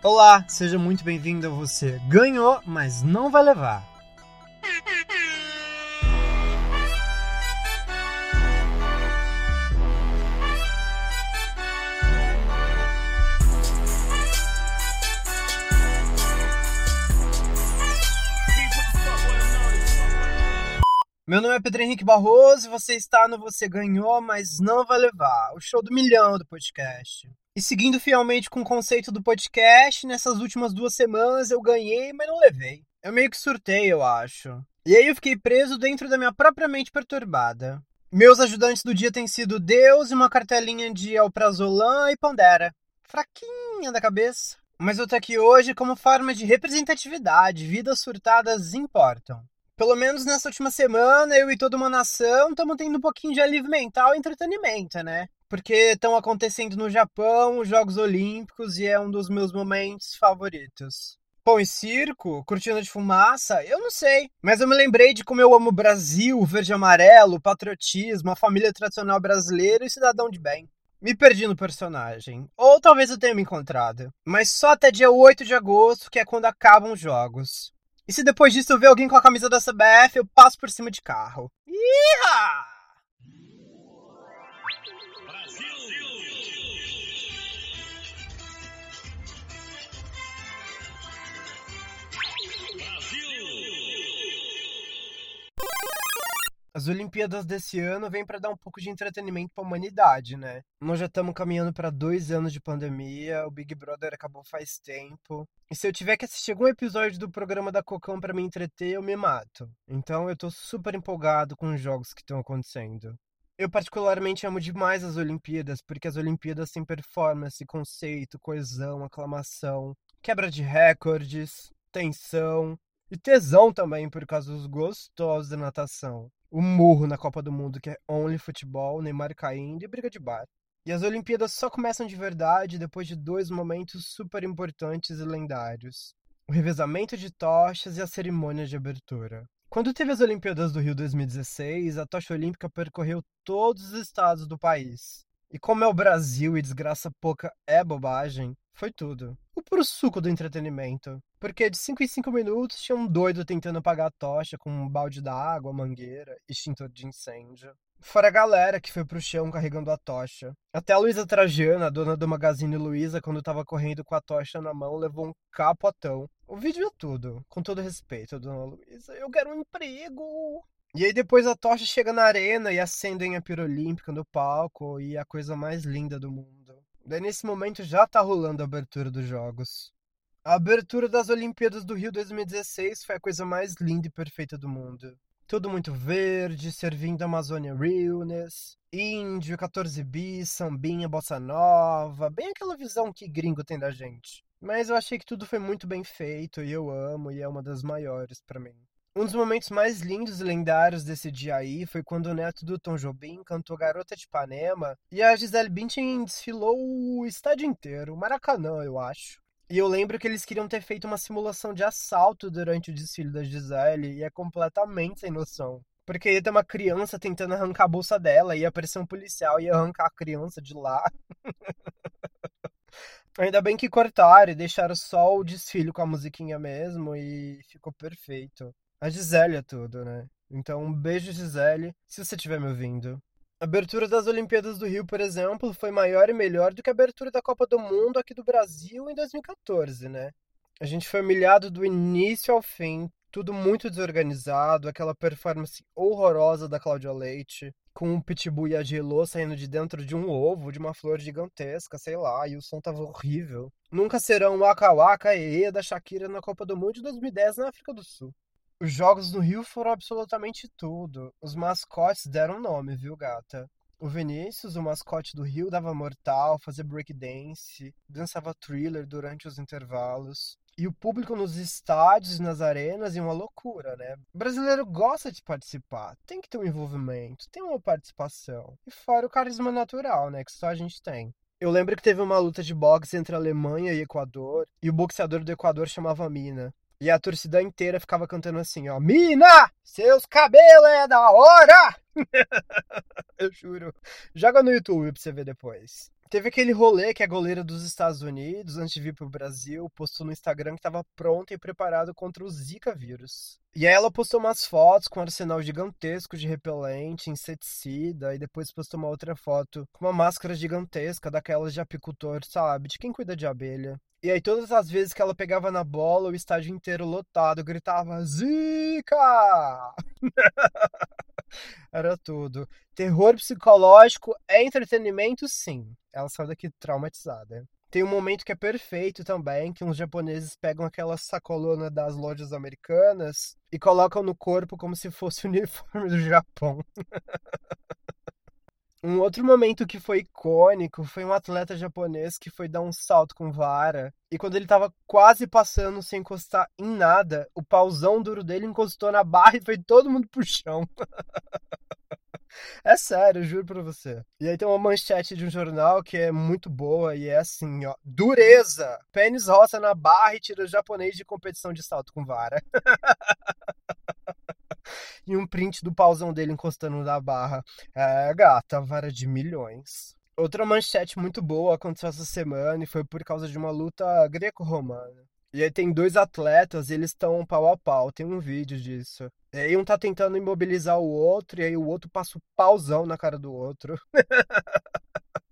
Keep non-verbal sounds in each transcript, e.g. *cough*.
Olá, seja muito bem-vindo a você. Ganhou, mas não vai levar. Meu nome é Pedro Henrique Barroso e você está no Você Ganhou, mas não vai levar, o show do milhão do podcast. E seguindo fielmente com o conceito do podcast, nessas últimas duas semanas eu ganhei, mas não levei. Eu meio que surtei, eu acho. E aí eu fiquei preso dentro da minha própria mente perturbada. Meus ajudantes do dia têm sido Deus e uma cartelinha de Alprazolam e Pondera. Fraquinha da cabeça. Mas eu tô aqui hoje como forma de representatividade. Vidas surtadas importam. Pelo menos nessa última semana, eu e toda uma nação estamos tendo um pouquinho de alívio mental e entretenimento, né? Porque estão acontecendo no Japão os Jogos Olímpicos e é um dos meus momentos favoritos. Pão e circo, cortina de fumaça, eu não sei. Mas eu me lembrei de como eu amo o Brasil, verde e amarelo, patriotismo, a família tradicional brasileira e cidadão de bem. Me perdi no personagem. Ou talvez eu tenha me encontrado. Mas só até dia 8 de agosto, que é quando acabam os jogos. E se depois disso eu ver alguém com a camisa da CBF, eu passo por cima de carro. Iha! As Olimpíadas desse ano vêm para dar um pouco de entretenimento para a humanidade, né? Nós já estamos caminhando para dois anos de pandemia, o Big Brother acabou faz tempo. E se eu tiver que assistir algum episódio do programa da Cocão para me entreter, eu me mato. Então eu tô super empolgado com os jogos que estão acontecendo. Eu particularmente amo demais as Olimpíadas, porque as Olimpíadas têm performance, conceito, coesão, aclamação, quebra de recordes, tensão e tesão também por causa dos gostosos da natação o murro na Copa do Mundo, que é only futebol, Neymar caindo e briga de bar. E as Olimpíadas só começam de verdade depois de dois momentos super importantes e lendários: o revezamento de tochas e a cerimônia de abertura. Quando teve as Olimpíadas do Rio 2016, a tocha olímpica percorreu todos os estados do país. E como é o Brasil e desgraça pouca é bobagem, foi tudo. O puro suco do entretenimento. Porque de 5 em 5 minutos tinha um doido tentando apagar a tocha com um balde d'água, mangueira, extintor de incêndio. Fora a galera que foi pro chão carregando a tocha. Até a Luísa Trajana, dona do Magazine Luiza, quando tava correndo com a tocha na mão, levou um capotão. O vídeo é tudo. Com todo respeito, dona Luísa. Eu quero um emprego. E aí depois a tocha chega na arena e acendem a pira olímpica no palco e é a coisa mais linda do mundo. Daí nesse momento já tá rolando a abertura dos jogos. A abertura das Olimpíadas do Rio 2016 foi a coisa mais linda e perfeita do mundo. Tudo muito verde, servindo Amazônia Realness, índio, 14 bis, sambinha, bossa nova, bem aquela visão que gringo tem da gente. Mas eu achei que tudo foi muito bem feito e eu amo e é uma das maiores para mim. Um dos momentos mais lindos e lendários desse dia aí foi quando o neto do Tom Jobim cantou Garota de Ipanema e a Gisele Bündchen desfilou o estádio inteiro, Maracanã, eu acho. E eu lembro que eles queriam ter feito uma simulação de assalto durante o desfile da Gisele e é completamente sem noção. Porque ia ter uma criança tentando arrancar a bolsa dela, ia aparecer um policial e ia arrancar a criança de lá. *laughs* Ainda bem que cortaram e deixaram só o desfile com a musiquinha mesmo e ficou perfeito. A Gisele é tudo, né? Então, um beijo, Gisele, se você estiver me ouvindo. A abertura das Olimpíadas do Rio, por exemplo, foi maior e melhor do que a abertura da Copa do Mundo aqui do Brasil em 2014, né? A gente foi humilhado do início ao fim, tudo muito desorganizado, aquela performance horrorosa da Cláudia Leite, com o Pitbull e a Gelô saindo de dentro de um ovo, de uma flor gigantesca, sei lá, e o som tava horrível. Nunca serão o Waka Waka e da Shakira na Copa do Mundo de 2010 na África do Sul. Os jogos no Rio foram absolutamente tudo. Os mascotes deram nome, viu, gata? O Vinícius, o mascote do Rio, dava mortal, fazia breakdance, dançava thriller durante os intervalos. E o público nos estádios e nas arenas é uma loucura, né? O brasileiro gosta de participar, tem que ter um envolvimento, tem uma participação. E fora o carisma natural, né? Que só a gente tem. Eu lembro que teve uma luta de boxe entre Alemanha e Equador, e o boxeador do Equador chamava Mina. E a torcida inteira ficava cantando assim, ó. Mina! Seus cabelos é da hora! *laughs* Eu juro. Joga no YouTube pra você ver depois. Teve aquele rolê que a goleira dos Estados Unidos, antes de vir pro Brasil, postou no Instagram que estava pronta e preparada contra o Zika vírus. E aí ela postou umas fotos com um arsenal gigantesco de repelente, inseticida, e depois postou uma outra foto com uma máscara gigantesca daquelas de apicultor, sabe? De quem cuida de abelha. E aí todas as vezes que ela pegava na bola, o estádio inteiro lotado gritava Zika! *laughs* Era tudo. Terror psicológico é entretenimento, sim. Ela saiu daqui traumatizada. Tem um momento que é perfeito também, que uns japoneses pegam aquela sacolona das lojas americanas e colocam no corpo como se fosse o uniforme do Japão. *laughs* Um outro momento que foi icônico foi um atleta japonês que foi dar um salto com vara. E quando ele tava quase passando sem encostar em nada, o pauzão duro dele encostou na barra e foi todo mundo pro chão. *laughs* É sério, juro pra você. E aí tem uma manchete de um jornal que é muito boa e é assim, ó. Dureza! Pênis roça na barra e tira o japonês de competição de salto com vara. *laughs* e um print do pauzão dele encostando na barra. É, gata, vara de milhões. Outra manchete muito boa aconteceu essa semana e foi por causa de uma luta greco-romana. E aí tem dois atletas eles estão pau a pau, tem um vídeo disso. E aí um tá tentando imobilizar o outro e aí o outro passa o pauzão na cara do outro. *laughs*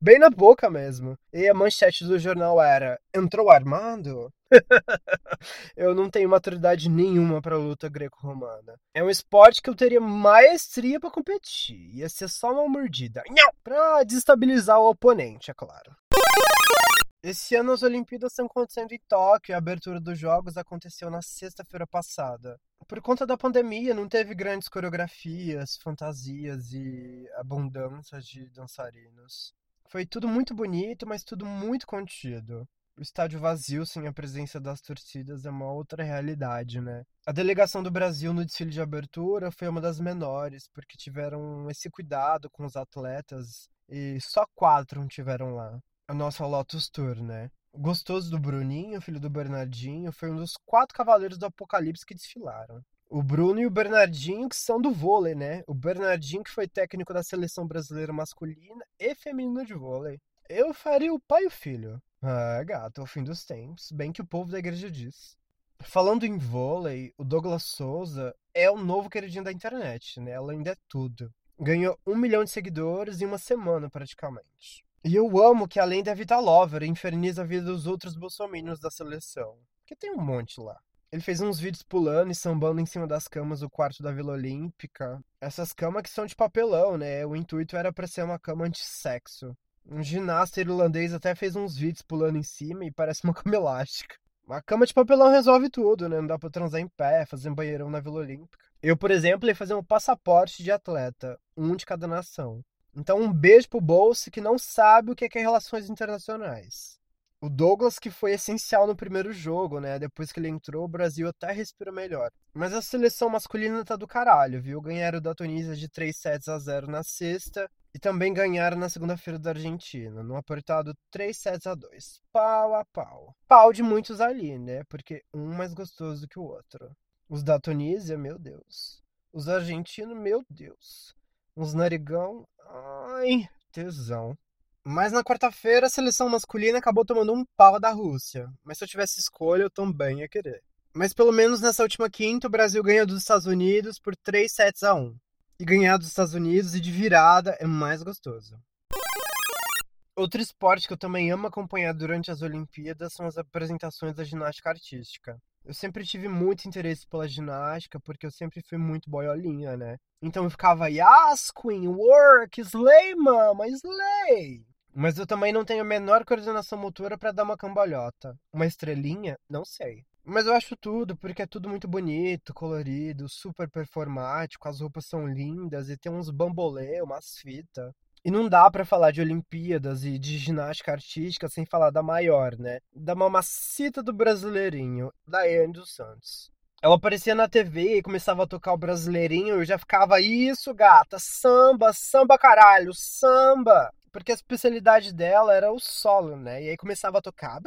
Bem na boca mesmo. E a manchete do jornal era: entrou armado? *laughs* eu não tenho maturidade nenhuma para luta greco-romana. É um esporte que eu teria maestria para competir. Ia ser só uma mordida. Pra desestabilizar o oponente, é claro. Esse ano as Olimpíadas estão acontecendo em Tóquio e a abertura dos Jogos aconteceu na sexta-feira passada. Por conta da pandemia, não teve grandes coreografias, fantasias e abundância de dançarinos. Foi tudo muito bonito, mas tudo muito contido. O estádio vazio sem a presença das torcidas é uma outra realidade, né? A delegação do Brasil no desfile de abertura foi uma das menores, porque tiveram esse cuidado com os atletas e só quatro tiveram lá a nossa Lotus Tour, né? O gostoso do Bruninho, filho do Bernardinho, foi um dos quatro cavaleiros do Apocalipse que desfilaram. O Bruno e o Bernardinho, que são do vôlei, né? O Bernardinho, que foi técnico da seleção brasileira masculina e feminina de vôlei. Eu faria o pai e o filho. Ah, gato, ao fim dos tempos. Bem que o povo da igreja diz. Falando em vôlei, o Douglas Souza é o novo queridinho da internet, né? Ela ainda é tudo. Ganhou um milhão de seguidores em uma semana, praticamente. E eu amo que além da Vita Lover, inferniza a vida dos outros bolsominions da seleção. Que tem um monte lá. Ele fez uns vídeos pulando e sambando em cima das camas do quarto da Vila Olímpica. Essas camas que são de papelão, né? O intuito era para ser uma cama anti-sexo. Um ginasta irlandês até fez uns vídeos pulando em cima e parece uma *laughs* cama elástica. Uma cama de papelão resolve tudo, né? Não dá pra transar em pé, fazer um banheirão na Vila Olímpica. Eu, por exemplo, ia fazer um passaporte de atleta, um de cada nação. Então, um beijo pro Bolsa que não sabe o que é relações internacionais. O Douglas, que foi essencial no primeiro jogo, né? Depois que ele entrou, o Brasil até respira melhor. Mas a seleção masculina tá do caralho, viu? Ganharam da Tunísia de 3 sets a 0 na sexta. E também ganharam na segunda-feira da Argentina, no apertado 3 sets a 2. Pau a pau. Pau de muitos ali, né? Porque um mais gostoso que o outro. Os da Tunísia, meu Deus. Os argentinos, meu Deus. Uns narigão, ai, tesão. Mas na quarta-feira a seleção masculina acabou tomando um pau da Rússia. Mas se eu tivesse escolha, eu também ia querer. Mas pelo menos nessa última quinta, o Brasil ganhou dos Estados Unidos por 3 sets a 1. E ganhar dos Estados Unidos e de virada é mais gostoso. Outro esporte que eu também amo acompanhar durante as Olimpíadas são as apresentações da ginástica artística. Eu sempre tive muito interesse pela ginástica, porque eu sempre fui muito boiolinha, né? Então eu ficava, Yas, Queen, work, slay, mama, slay! Mas eu também não tenho a menor coordenação motora para dar uma cambalhota. Uma estrelinha? Não sei. Mas eu acho tudo, porque é tudo muito bonito, colorido, super performático, as roupas são lindas e tem uns bambolê, umas fitas. E não dá para falar de Olimpíadas e de ginástica artística sem falar da maior, né? Da mamacita do brasileirinho, Daiane dos Santos. Ela aparecia na TV e começava a tocar o brasileirinho, eu já ficava, isso, gata, samba, samba caralho, samba! Porque a especialidade dela era o solo, né? E aí começava a tocar.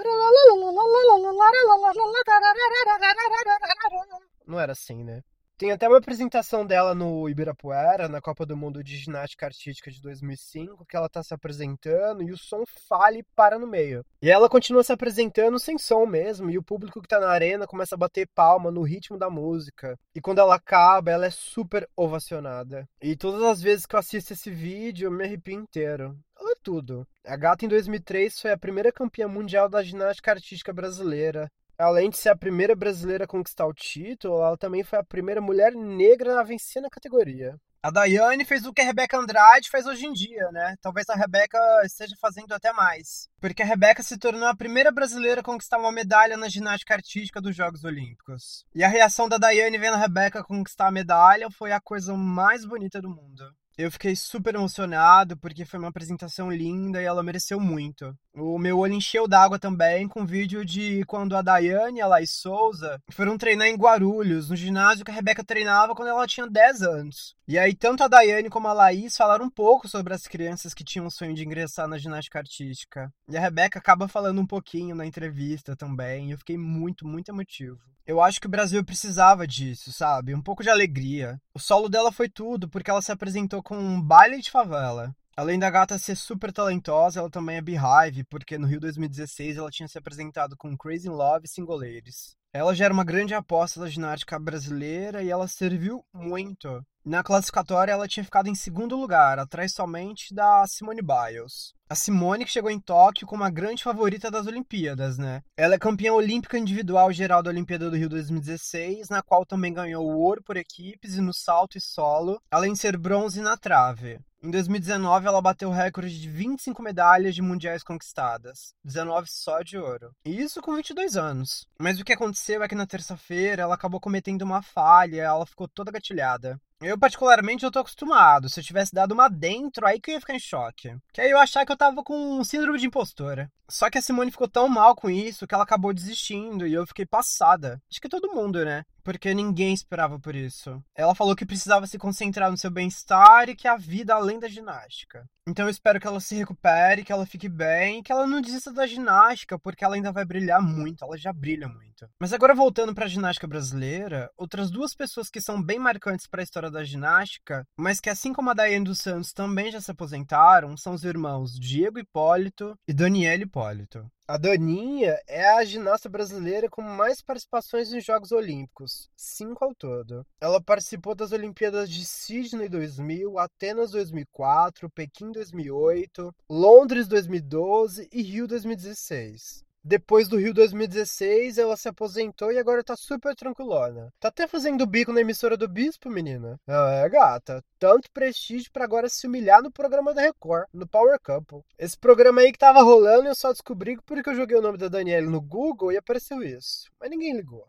Não era assim, né? Tem até uma apresentação dela no Ibirapuera, na Copa do Mundo de Ginástica Artística de 2005, que ela tá se apresentando e o som falha e para no meio. E ela continua se apresentando sem som mesmo, e o público que tá na arena começa a bater palma no ritmo da música. E quando ela acaba, ela é super ovacionada. E todas as vezes que eu assisto esse vídeo, eu me arrepio inteiro. Ela é tudo. A gata em 2003 foi a primeira campeã mundial da ginástica artística brasileira. Além de ser a primeira brasileira a conquistar o título, ela também foi a primeira mulher negra a vencer na categoria. A Daiane fez o que a Rebeca Andrade faz hoje em dia, né? Talvez a Rebeca esteja fazendo até mais. Porque a Rebeca se tornou a primeira brasileira a conquistar uma medalha na ginástica artística dos Jogos Olímpicos. E a reação da Daiane vendo a Rebeca conquistar a medalha foi a coisa mais bonita do mundo. Eu fiquei super emocionado porque foi uma apresentação linda e ela mereceu muito. O meu olho encheu d'água também com vídeo de quando a Daiane e a Laís Souza foram treinar em Guarulhos, no ginásio que a Rebeca treinava quando ela tinha 10 anos. E aí, tanto a Daiane como a Laís falaram um pouco sobre as crianças que tinham o sonho de ingressar na ginástica artística. E a Rebeca acaba falando um pouquinho na entrevista também. E eu fiquei muito, muito emotivo. Eu acho que o Brasil precisava disso, sabe? Um pouco de alegria. O solo dela foi tudo, porque ela se apresentou com um baile de favela. Além da gata ser super talentosa, ela também é Beehive, porque no Rio 2016 ela tinha se apresentado com Crazy in Love e Singoleiros. Ela já era uma grande aposta da ginástica brasileira e ela serviu muito. Na classificatória, ela tinha ficado em segundo lugar, atrás somente da Simone Biles. A Simone que chegou em Tóquio como a grande favorita das Olimpíadas, né? Ela é campeã olímpica individual geral da Olimpíada do Rio 2016, na qual também ganhou o ouro por equipes e no salto e solo, além de ser bronze na trave. Em 2019, ela bateu o recorde de 25 medalhas de mundiais conquistadas, 19 só de ouro. E isso com 22 anos. Mas o que aconteceu é que na terça-feira ela acabou cometendo uma falha, ela ficou toda gatilhada. Eu, particularmente, eu tô acostumado. Se eu tivesse dado uma dentro, aí que eu ia ficar em choque. Que aí eu achar que eu tava com síndrome de impostora. Só que a Simone ficou tão mal com isso que ela acabou desistindo e eu fiquei passada. Acho que todo mundo, né? Porque ninguém esperava por isso. Ela falou que precisava se concentrar no seu bem-estar e que a vida além da ginástica. Então eu espero que ela se recupere, que ela fique bem, que ela não desista da ginástica, porque ela ainda vai brilhar muito, ela já brilha muito. Mas agora voltando para a ginástica brasileira, outras duas pessoas que são bem marcantes para a história da ginástica, mas que assim como a Daiane dos Santos também já se aposentaram, são os irmãos Diego Hipólito e Daniel Hipólito. A Daninha é a ginasta brasileira com mais participações nos Jogos Olímpicos, cinco ao todo. Ela participou das Olimpíadas de Sydney 2000, Atenas 2004, Pequim 2008, Londres 2012 e Rio 2016. Depois do Rio 2016, ela se aposentou e agora tá super tranquilona. Tá até fazendo bico na emissora do Bispo, menina. É, gata. Tanto prestígio para agora se humilhar no programa da Record, no Power Couple. Esse programa aí que tava rolando eu só descobri porque eu joguei o nome da Daniela no Google e apareceu isso. Mas ninguém ligou.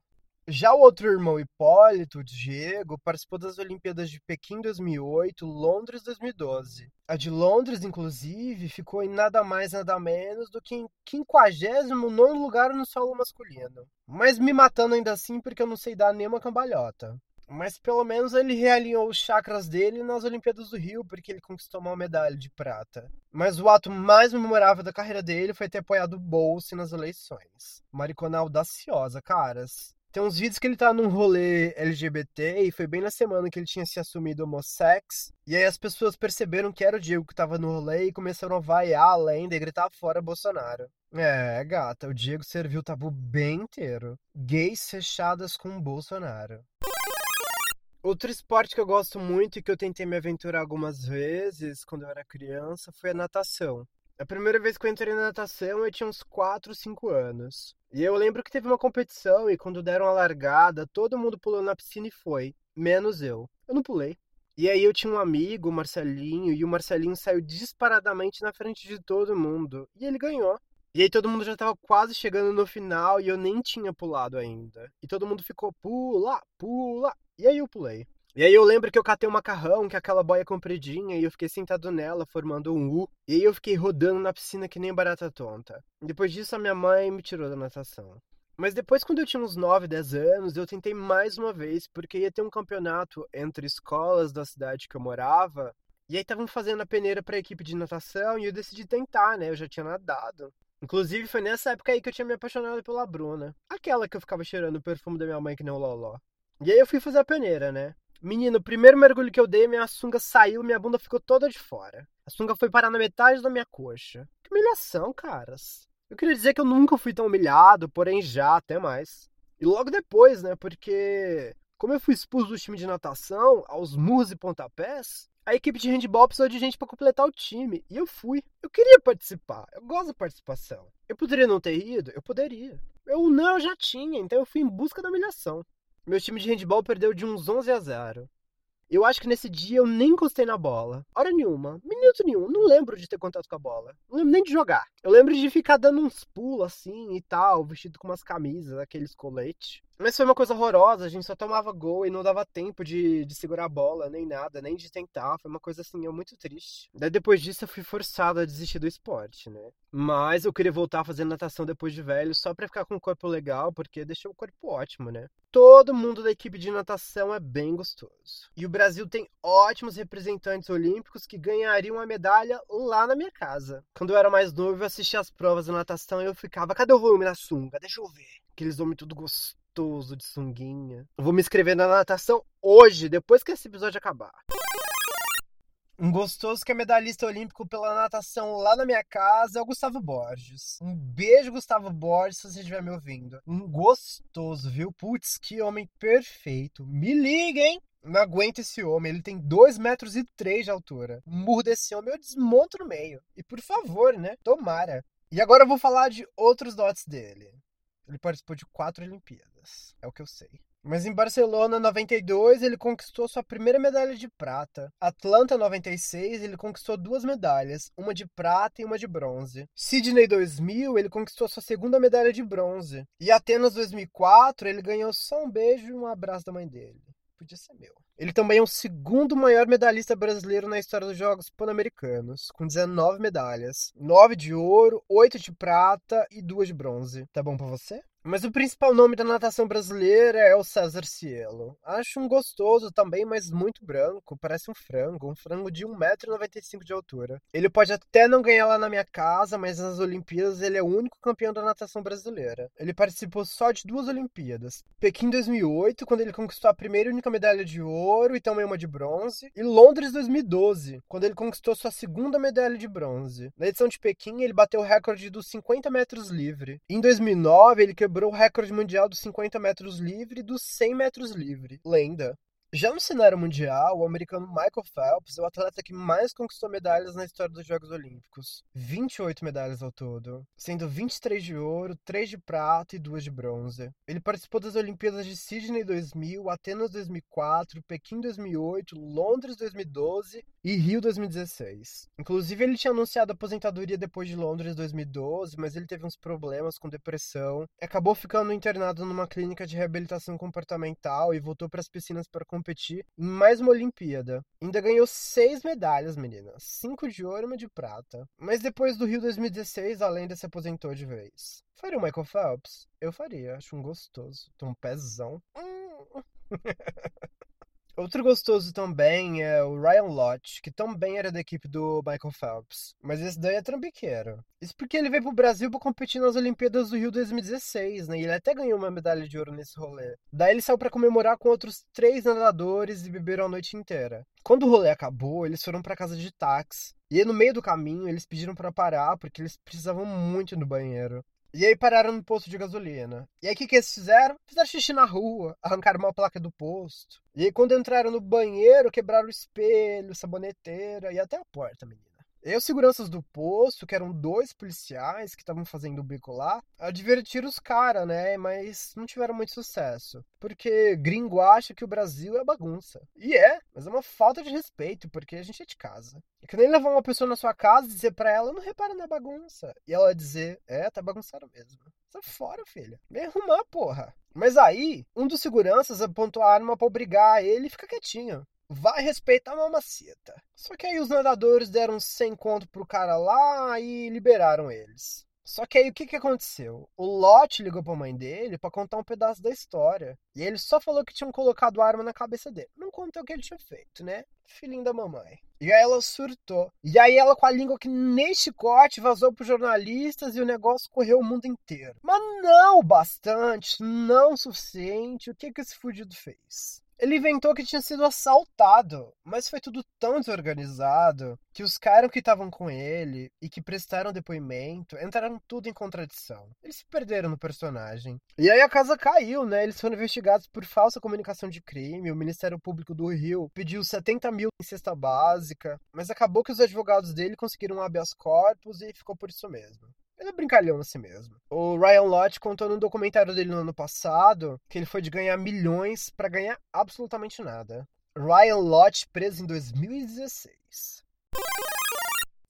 Já o outro irmão Hipólito, Diego, participou das Olimpíadas de Pequim 2008, Londres 2012. A de Londres, inclusive, ficou em nada mais nada menos do que em 59 lugar no solo masculino. Mas me matando ainda assim porque eu não sei dar nenhuma cambalhota. Mas pelo menos ele realinhou os chakras dele nas Olimpíadas do Rio, porque ele conquistou uma medalha de prata. Mas o ato mais memorável da carreira dele foi ter apoiado o Bolse nas eleições. Maricona audaciosa, caras. Tem uns vídeos que ele tá num rolê LGBT e foi bem na semana que ele tinha se assumido homossex. E aí as pessoas perceberam que era o Diego que tava no rolê e começaram a vaiar a lenda e gritar fora Bolsonaro. É, gata, o Diego serviu o tabu bem inteiro. Gays fechadas com Bolsonaro. Outro esporte que eu gosto muito e que eu tentei me aventurar algumas vezes quando eu era criança foi a natação. A primeira vez que eu entrei na natação eu tinha uns 4, 5 anos. E eu lembro que teve uma competição e quando deram a largada, todo mundo pulou na piscina e foi, menos eu. Eu não pulei. E aí eu tinha um amigo, o Marcelinho, e o Marcelinho saiu disparadamente na frente de todo mundo. E ele ganhou. E aí todo mundo já tava quase chegando no final e eu nem tinha pulado ainda. E todo mundo ficou pula, pula. E aí eu pulei. E aí eu lembro que eu catei um macarrão, que é aquela boia compridinha, e eu fiquei sentado nela, formando um U. E aí eu fiquei rodando na piscina que nem barata tonta. Depois disso, a minha mãe me tirou da natação. Mas depois, quando eu tinha uns 9, 10 anos, eu tentei mais uma vez, porque ia ter um campeonato entre escolas da cidade que eu morava. E aí estavam fazendo a peneira para a equipe de natação e eu decidi tentar, né? Eu já tinha nadado. Inclusive, foi nessa época aí que eu tinha me apaixonado pela Bruna. Aquela que eu ficava cheirando o perfume da minha mãe que nem o Loló. E aí eu fui fazer a peneira, né? Menino, o primeiro mergulho que eu dei, minha sunga saiu, minha bunda ficou toda de fora. A sunga foi parar na metade da minha coxa. Que humilhação, caras. Eu queria dizer que eu nunca fui tão humilhado, porém já, até mais. E logo depois, né? Porque como eu fui expulso do time de natação, aos murros e pontapés, a equipe de handball precisou de gente para completar o time. E eu fui. Eu queria participar. Eu gosto da participação. Eu poderia não ter ido? Eu poderia. Eu não, eu já tinha, então eu fui em busca da humilhação. Meu time de handball perdeu de uns 11 a 0. Eu acho que nesse dia eu nem encostei na bola. Hora nenhuma, minuto nenhum. Não lembro de ter contato com a bola. Não lembro nem de jogar. Eu lembro de ficar dando uns pulos assim e tal, vestido com umas camisas, aqueles coletes. Mas foi uma coisa horrorosa, a gente só tomava gol e não dava tempo de, de segurar a bola, nem nada, nem de tentar. Foi uma coisa assim, muito triste. Daí depois disso eu fui forçado a desistir do esporte, né? Mas eu queria voltar a fazer natação depois de velho, só pra ficar com um corpo legal, porque deixou o corpo ótimo, né? Todo mundo da equipe de natação é bem gostoso. E o Brasil tem ótimos representantes olímpicos que ganhariam a medalha lá na minha casa. Quando eu era mais novo, eu assistia as provas de natação e eu ficava, cadê o volume na sunga? Deixa eu ver. Aqueles homens tudo gostosos gostoso de sunguinha. Vou me inscrever na natação hoje, depois que esse episódio acabar. Um gostoso que é medalhista olímpico pela natação lá na minha casa é o Gustavo Borges. Um beijo, Gustavo Borges, se você estiver me ouvindo. Um gostoso, viu? Putz, que homem perfeito. Me liga, hein? Não aguento esse homem, ele tem 2 metros e 3 de altura. O murro desse homem eu desmonto no meio. E por favor, né? Tomara. E agora eu vou falar de outros dotes dele. Ele participou de quatro Olimpíadas, é o que eu sei. Mas em Barcelona 92 ele conquistou sua primeira medalha de prata. Atlanta 96 ele conquistou duas medalhas, uma de prata e uma de bronze. Sydney 2000 ele conquistou sua segunda medalha de bronze. E Atenas 2004 ele ganhou só um beijo e um abraço da mãe dele. Podia ser meu. Ele também é o segundo maior medalhista brasileiro na história dos Jogos Pan-Americanos, com 19 medalhas: 9 de ouro, 8 de prata e 2 de bronze. Tá bom para você? Mas o principal nome da natação brasileira é o César Cielo. Acho um gostoso também, mas muito branco. Parece um frango. Um frango de 1,95m de altura. Ele pode até não ganhar lá na minha casa, mas nas Olimpíadas ele é o único campeão da natação brasileira. Ele participou só de duas Olimpíadas. Pequim 2008, quando ele conquistou a primeira e única medalha de ouro e também uma de bronze. E Londres 2012, quando ele conquistou sua segunda medalha de bronze. Na edição de Pequim, ele bateu o recorde dos 50 metros livre. Em 2009, ele quebrou quebrou o recorde mundial dos 50 metros livre e dos 100 metros livre. Lenda. Já no cenário mundial, o americano Michael Phelps é o atleta que mais conquistou medalhas na história dos Jogos Olímpicos. 28 medalhas ao todo, sendo 23 de ouro, 3 de prata e 2 de bronze. Ele participou das Olimpíadas de Sydney 2000, Atenas 2004, Pequim 2008, Londres 2012 e Rio 2016. Inclusive, ele tinha anunciado aposentadoria depois de Londres 2012, mas ele teve uns problemas com depressão, acabou ficando internado numa clínica de reabilitação comportamental e voltou para as piscinas para competir em mais uma Olimpíada. Ainda ganhou seis medalhas, meninas. Cinco de ouro e uma de prata. Mas depois do Rio 2016, a lenda se aposentou de vez. Faria o Michael Phelps? Eu faria, acho um gostoso. Tem um pezão. Hum. *laughs* Outro gostoso também é o Ryan Lott, que também era da equipe do Michael Phelps. Mas esse daí é trambiqueiro. Isso porque ele veio pro Brasil para competir nas Olimpíadas do Rio 2016, né? E ele até ganhou uma medalha de ouro nesse rolê. Daí ele saiu para comemorar com outros três nadadores e beberam a noite inteira. Quando o rolê acabou, eles foram para casa de táxi. E no meio do caminho, eles pediram para parar porque eles precisavam muito no banheiro. E aí pararam no posto de gasolina. E aí o que, que eles fizeram? Fizeram xixi na rua, *laughs* arrancaram uma placa do posto. E aí quando entraram no banheiro, quebraram o espelho, saboneteira e até a porta, menina. E os seguranças do posto, que eram dois policiais que estavam fazendo o bico lá, advertiram os caras, né? Mas não tiveram muito sucesso. Porque gringo acha que o Brasil é bagunça. E é, mas é uma falta de respeito, porque a gente é de casa. É que nem levar uma pessoa na sua casa e dizer pra ela, não repara na bagunça. E ela dizer, é, tá bagunçado mesmo. Sai fora, filha. Vem arrumar, porra. Mas aí, um dos seguranças apontou a arma pra obrigar ele e fica quietinho vai respeitar a mamacita. Só que aí os nadadores deram 100 conto pro cara lá e liberaram eles. Só que aí o que, que aconteceu? O Lot ligou pra mãe dele para contar um pedaço da história. E ele só falou que tinham colocado arma na cabeça dele. Não contou o que ele tinha feito, né? Filhinho da mamãe. E aí ela surtou. E aí ela com a língua que nem chicote vazou pros jornalistas e o negócio correu o mundo inteiro. Mas não bastante, não o suficiente. O que que esse fudido fez? Ele inventou que tinha sido assaltado, mas foi tudo tão desorganizado que os caras que estavam com ele e que prestaram depoimento entraram tudo em contradição. Eles se perderam no personagem. E aí a casa caiu, né? Eles foram investigados por falsa comunicação de crime. O Ministério Público do Rio pediu 70 mil em cesta básica, mas acabou que os advogados dele conseguiram um habeas corpus e ficou por isso mesmo. Ele é brincalhão assim mesmo. O Ryan Lott contou num documentário dele no ano passado que ele foi de ganhar milhões para ganhar absolutamente nada. Ryan Lott preso em 2016.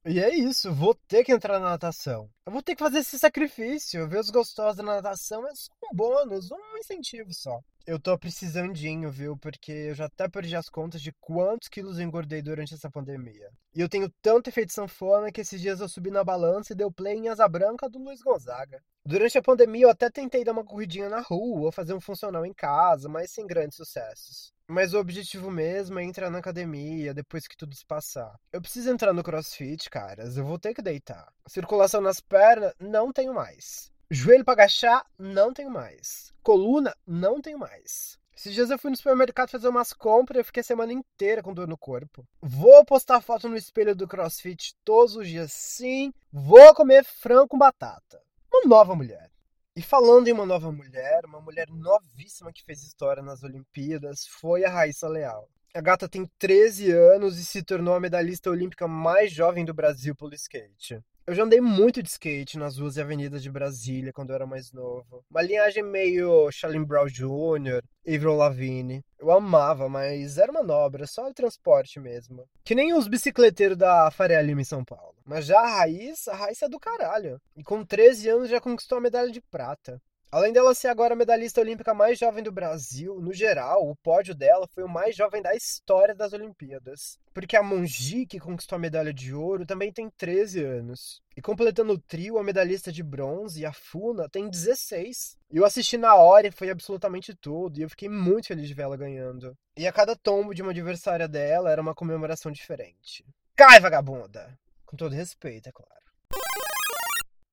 E é isso, vou ter que entrar na natação. Eu vou ter que fazer esse sacrifício. Ver os gostosos da natação é só um bônus, um incentivo só. Eu tô precisandinho, viu? Porque eu já até perdi as contas de quantos quilos eu engordei durante essa pandemia. E eu tenho tanto efeito sanfona que esses dias eu subi na balança e deu play em asa branca do Luiz Gonzaga. Durante a pandemia eu até tentei dar uma corridinha na rua ou fazer um funcional em casa, mas sem grandes sucessos. Mas o objetivo mesmo é entrar na academia depois que tudo se passar. Eu preciso entrar no crossfit, caras. Eu vou ter que deitar. Circulação nas pernas, não tenho mais. Joelho para agachar, não tenho mais. Coluna, não tenho mais. Esses dias eu fui no supermercado fazer umas compras e fiquei a semana inteira com dor no corpo. Vou postar foto no espelho do CrossFit todos os dias, sim. Vou comer frango com batata. Uma nova mulher. E falando em uma nova mulher, uma mulher novíssima que fez história nas Olimpíadas foi a Raíssa Leal. A gata tem 13 anos e se tornou a medalhista olímpica mais jovem do Brasil pelo skate. Eu já andei muito de skate nas ruas e avenidas de Brasília quando eu era mais novo. Uma linhagem meio Charlie Brown Jr., Avril Lavigne. Eu amava, mas era manobra, só o transporte mesmo. Que nem os bicicleteiros da Faria Lima em São Paulo. Mas já a Raíssa, a Raíssa é do caralho. E com 13 anos já conquistou a medalha de prata. Além dela ser agora a medalhista olímpica mais jovem do Brasil, no geral, o pódio dela foi o mais jovem da história das Olimpíadas. Porque a Monji, que conquistou a medalha de ouro, também tem 13 anos. E completando o trio, a medalhista de bronze, a Funa, tem 16. E eu assisti na hora e foi absolutamente tudo, e eu fiquei muito feliz de ver ela ganhando. E a cada tombo de uma adversária dela era uma comemoração diferente. Cai, vagabunda! Com todo respeito, é claro.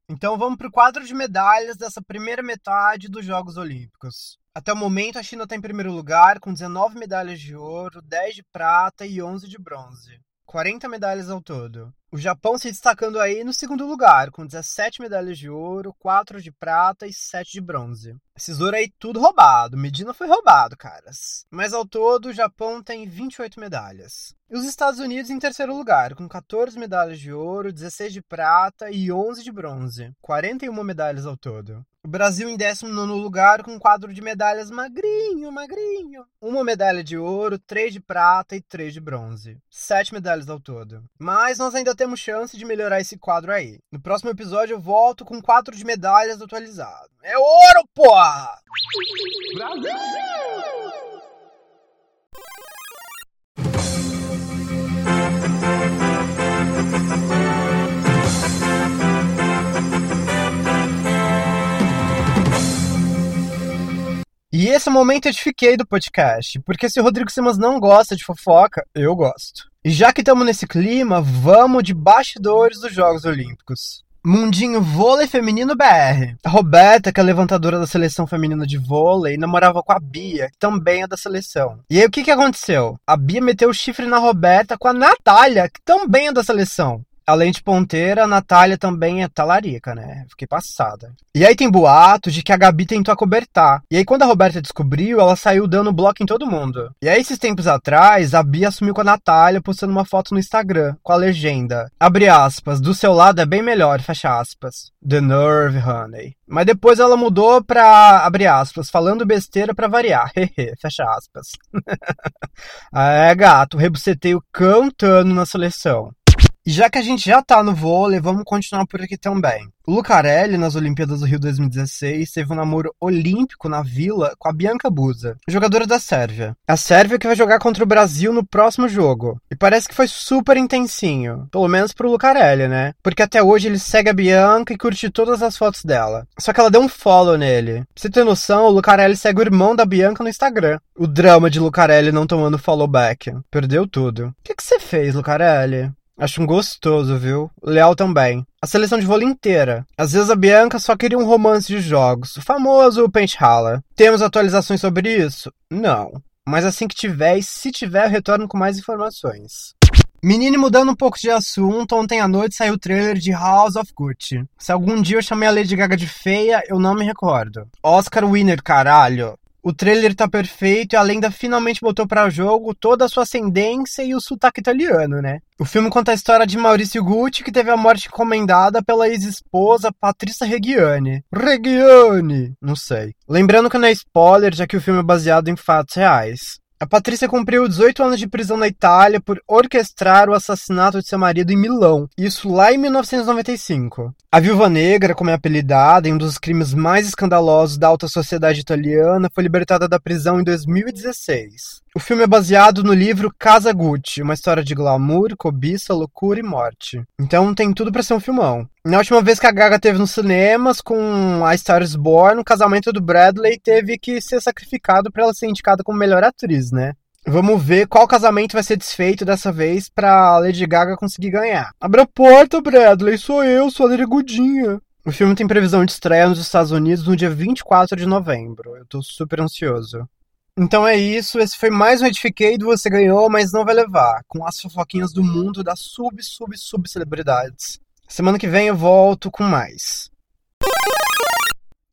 Então vamos para o quadro de medalhas dessa primeira metade dos Jogos Olímpicos. Até o momento, a China está em primeiro lugar, com 19 medalhas de ouro, 10 de prata e 11 de bronze. 40 medalhas ao todo. O Japão se destacando aí no segundo lugar, com 17 medalhas de ouro, 4 de prata e 7 de bronze. Esses ouro aí tudo roubado. Medina foi roubado, caras. Mas ao todo, o Japão tem 28 medalhas. E os Estados Unidos em terceiro lugar, com 14 medalhas de ouro, 16 de prata e 11 de bronze. 41 medalhas ao todo. Brasil em 19 lugar com um quadro de medalhas magrinho, magrinho. Uma medalha de ouro, três de prata e três de bronze. Sete medalhas ao todo. Mas nós ainda temos chance de melhorar esse quadro aí. No próximo episódio eu volto com quatro de medalhas atualizado. É ouro, porra! Brasil! E esse momento edifiquei do podcast, porque se o Rodrigo Simas não gosta de fofoca, eu gosto. E já que estamos nesse clima, vamos de bastidores dos Jogos Olímpicos. Mundinho Vôlei Feminino BR. A Roberta, que é levantadora da seleção feminina de vôlei, namorava com a Bia, que também é da seleção. E aí o que, que aconteceu? A Bia meteu o chifre na Roberta com a Natália, que também é da seleção. Além de ponteira, a Natália também é talarica, né? Fiquei passada. E aí tem boatos de que a Gabi tentou acobertar. E aí quando a Roberta descobriu, ela saiu dando bloco em todo mundo. E aí esses tempos atrás, a Bia assumiu com a Natália postando uma foto no Instagram, com a legenda. Abre aspas, do seu lado é bem melhor, fecha aspas. The nerve, honey. Mas depois ela mudou pra, abre aspas, falando besteira pra variar. *laughs* Hehe, fecha aspas. *laughs* é, gato, rebuceteio cantando na seleção. Já que a gente já tá no vôlei, vamos continuar por aqui também. O Lucarelli, nas Olimpíadas do Rio 2016, teve um namoro olímpico na Vila com a Bianca Busa, jogadora da Sérvia. A Sérvia que vai jogar contra o Brasil no próximo jogo. E parece que foi super intensinho. Pelo menos pro Lucarelli, né? Porque até hoje ele segue a Bianca e curte todas as fotos dela. Só que ela deu um follow nele. Pra você ter noção, o Lucarelli segue o irmão da Bianca no Instagram. O drama de Lucarelli não tomando follow back. Perdeu tudo. O que você fez, Lucarelli? Acho um gostoso, viu? Leal também. A seleção de vôlei inteira. Às vezes a Bianca só queria um romance de jogos, o famoso Hala. Temos atualizações sobre isso? Não. Mas assim que tiver, e se tiver, eu retorno com mais informações. Menino, mudando um pouco de assunto, ontem à noite saiu o trailer de House of Gucci. Se algum dia eu chamei a Lady Gaga de feia, eu não me recordo. Oscar Winner, caralho. O trailer tá perfeito e a lenda finalmente botou para jogo toda a sua ascendência e o sotaque italiano, né? O filme conta a história de Maurício Gucci, que teve a morte encomendada pela ex-esposa Patrícia Reggiani. Reggiani! Não sei. Lembrando que não é spoiler, já que o filme é baseado em fatos reais. A Patrícia cumpriu 18 anos de prisão na Itália por orquestrar o assassinato de seu marido em Milão, isso lá em 1995. A Viúva Negra, como é apelidada, em um dos crimes mais escandalosos da alta sociedade italiana, foi libertada da prisão em 2016. O filme é baseado no livro Casa Gucci, uma história de glamour, cobiça, loucura e morte. Então tem tudo para ser um filmão. Na última vez que a Gaga teve nos cinemas com A Star is Born, o casamento do Bradley teve que ser sacrificado para ela ser indicada como melhor atriz, né? Vamos ver qual casamento vai ser desfeito dessa vez pra Lady Gaga conseguir ganhar. Abra a porta, Bradley, sou eu, sou a Nerigudinha. O filme tem previsão de estreia nos Estados Unidos no dia 24 de novembro. Eu tô super ansioso. Então é isso, esse foi mais um Edificado, você ganhou, mas não vai levar, com as fofoquinhas do mundo das sub, sub, sub celebridades. Semana que vem eu volto com mais.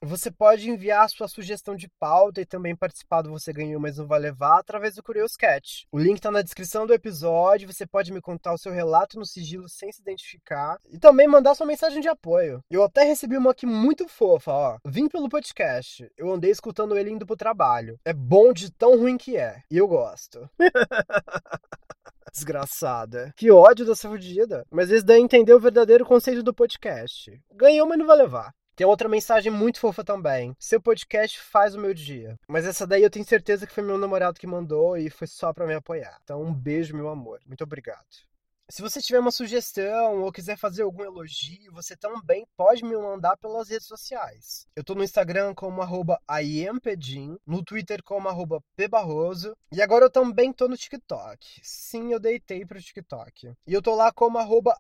Você pode enviar sua sugestão de pauta e também participar do Você Ganhou, mas não vai levar através do Curious Cat. O link está na descrição do episódio, você pode me contar o seu relato no sigilo sem se identificar e também mandar sua mensagem de apoio. Eu até recebi uma aqui muito fofa, ó. Vim pelo podcast, eu andei escutando ele indo pro trabalho. É bom de tão ruim que é, e eu gosto. *laughs* Desgraçada. Que ódio dessa fodida. Mas esse daí entendeu o verdadeiro conceito do podcast. Ganhou, mas não vai levar. Tem outra mensagem muito fofa também. Seu podcast faz o meu dia. Mas essa daí eu tenho certeza que foi meu namorado que mandou e foi só para me apoiar. Então, um beijo, meu amor. Muito obrigado. Se você tiver uma sugestão ou quiser fazer algum elogio, você também pode me mandar pelas redes sociais. Eu tô no Instagram como arroba no Twitter como arroba pbarroso, e agora eu também tô no TikTok. Sim, eu deitei pro TikTok. E eu tô lá como arroba.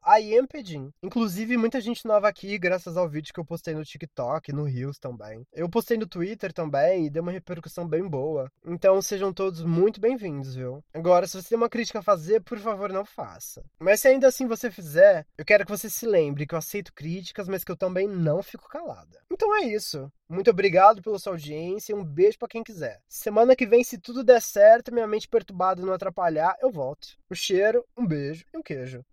Inclusive, muita gente nova aqui, graças ao vídeo que eu postei no TikTok, no Reels também. Eu postei no Twitter também e deu uma repercussão bem boa. Então sejam todos muito bem-vindos, viu? Agora, se você tem uma crítica a fazer, por favor, não faça. Mas se ainda assim você fizer, eu quero que você se lembre que eu aceito críticas, mas que eu também não fico calada. Então é isso. Muito obrigado pela sua audiência e um beijo para quem quiser. Semana que vem, se tudo der certo, minha mente perturbada não atrapalhar, eu volto. Um cheiro, um beijo e um queijo.